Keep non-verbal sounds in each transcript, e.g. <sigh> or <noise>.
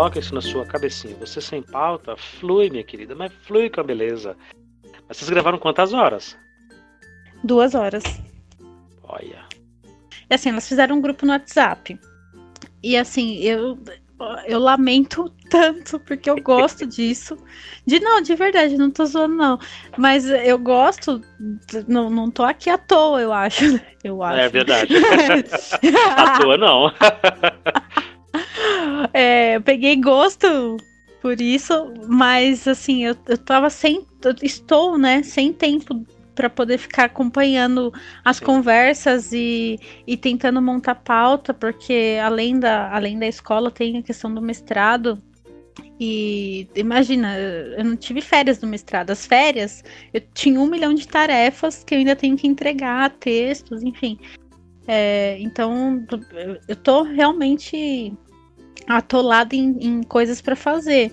coloca isso na sua cabecinha. Você sem pauta, flui, minha querida, mas flui com a beleza. Mas vocês gravaram quantas horas? Duas horas. Olha. E assim, elas fizeram um grupo no WhatsApp. E assim, eu, eu lamento tanto, porque eu gosto <laughs> disso. De não, de verdade, não tô zoando, não. Mas eu gosto, não, não tô aqui à toa, eu acho. Eu acho. É verdade. <laughs> <laughs> à toa, não. É, eu peguei gosto por isso, mas assim, eu, eu tava sem. Eu estou, né, sem tempo para poder ficar acompanhando as Sim. conversas e, e tentando montar pauta, porque além da, além da escola tem a questão do mestrado. E imagina, eu não tive férias do mestrado. As férias, eu tinha um milhão de tarefas que eu ainda tenho que entregar, textos, enfim. É, então, eu tô realmente atolada em, em coisas para fazer.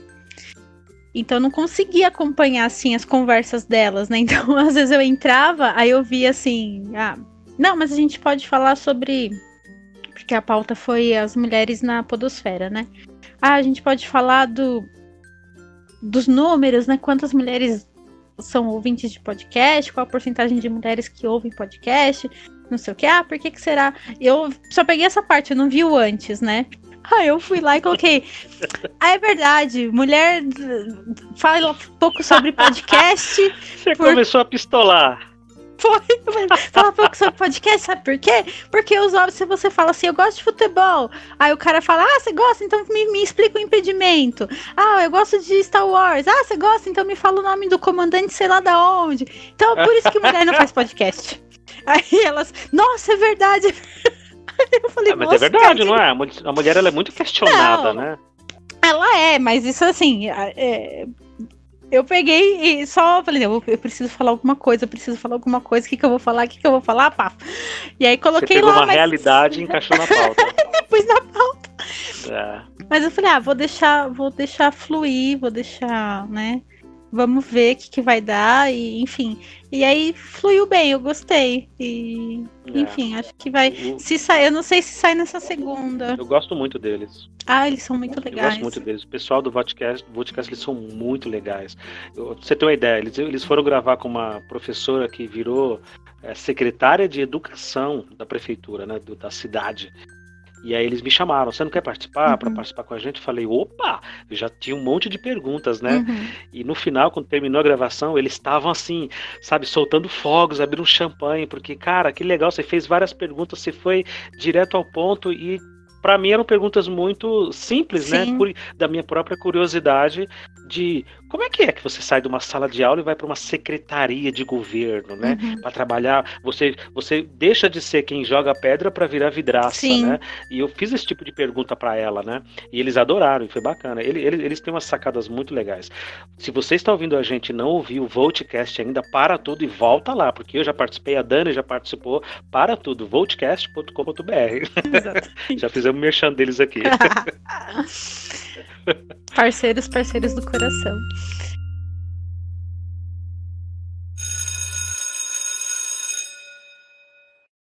Então eu não conseguia acompanhar assim as conversas delas, né? <laughs> Então às vezes eu entrava, aí eu via assim, ah, não, mas a gente pode falar sobre porque a pauta foi as mulheres na podosfera, né? Ah, a gente pode falar do dos números, né? Quantas mulheres são ouvintes de podcast, qual a porcentagem de mulheres que ouvem podcast, não sei o que. Ah, por que que será? Eu só peguei essa parte, eu não vi o antes, né? <laughs> Aí eu fui lá e coloquei. Ah, é verdade, mulher fala um pouco sobre podcast. <laughs> Você por... começou a pistolar. Foi, fala um pouco sobre podcast, sabe por quê? Porque os homens, se você fala assim, eu gosto de futebol, aí o cara fala, ah, você gosta, então me, me explica o impedimento. Ah, eu gosto de Star Wars. Ah, você gosta, então me fala o nome do comandante, sei lá da onde. Então, por isso que mulher não faz podcast. <laughs> Aí elas, nossa, é verdade. <laughs> Eu falei, ah, mas é verdade, não é? A mulher ela é muito questionada, não, né? Ela é, mas isso assim. É, eu peguei e só falei, eu, eu, preciso falar alguma coisa, eu preciso falar alguma coisa, o que, que eu vou falar, o que, que eu vou falar, pá. E aí coloquei Você pegou lá. uma mas... realidade e encaixou na pauta. <laughs> Pus na pauta. É. Mas eu falei, ah, vou deixar, vou deixar fluir, vou deixar, né? Vamos ver o que, que vai dar, e enfim. E aí fluiu bem, eu gostei. E é. enfim, acho que vai. Se sai, eu não sei se sai nessa segunda. Eu gosto muito deles. Ah, eles são muito legais. Eu gosto muito deles. O pessoal do Vodcast, Vodcast eles são muito legais. Eu, você tem uma ideia, eles, eles foram gravar com uma professora que virou é, secretária de educação da prefeitura, né, do, da cidade. E aí eles me chamaram, você não quer participar? Uhum. Para participar com a gente? Eu falei, opa! Eu já tinha um monte de perguntas, né? Uhum. E no final, quando terminou a gravação, eles estavam assim, sabe, soltando fogos, abrindo um champanhe, porque, cara, que legal, você fez várias perguntas, você foi direto ao ponto e para mim eram perguntas muito simples, né? Sim. né? Da minha própria curiosidade de como é que é que você sai de uma sala de aula e vai para uma secretaria de governo, né? Uhum. Para trabalhar, você você deixa de ser quem joga pedra para virar vidraça, Sim. né? E eu fiz esse tipo de pergunta para ela, né? E eles adoraram, e foi bacana. Eles, eles, eles têm umas sacadas muito legais. Se você está ouvindo a gente e não ouviu o Voltcast ainda, para tudo e volta lá, porque eu já participei, a Dani já participou. Para tudo, voltcast.com.br. <laughs> já fizemos merchan deles aqui. <laughs> parceiros, parceiros do coração.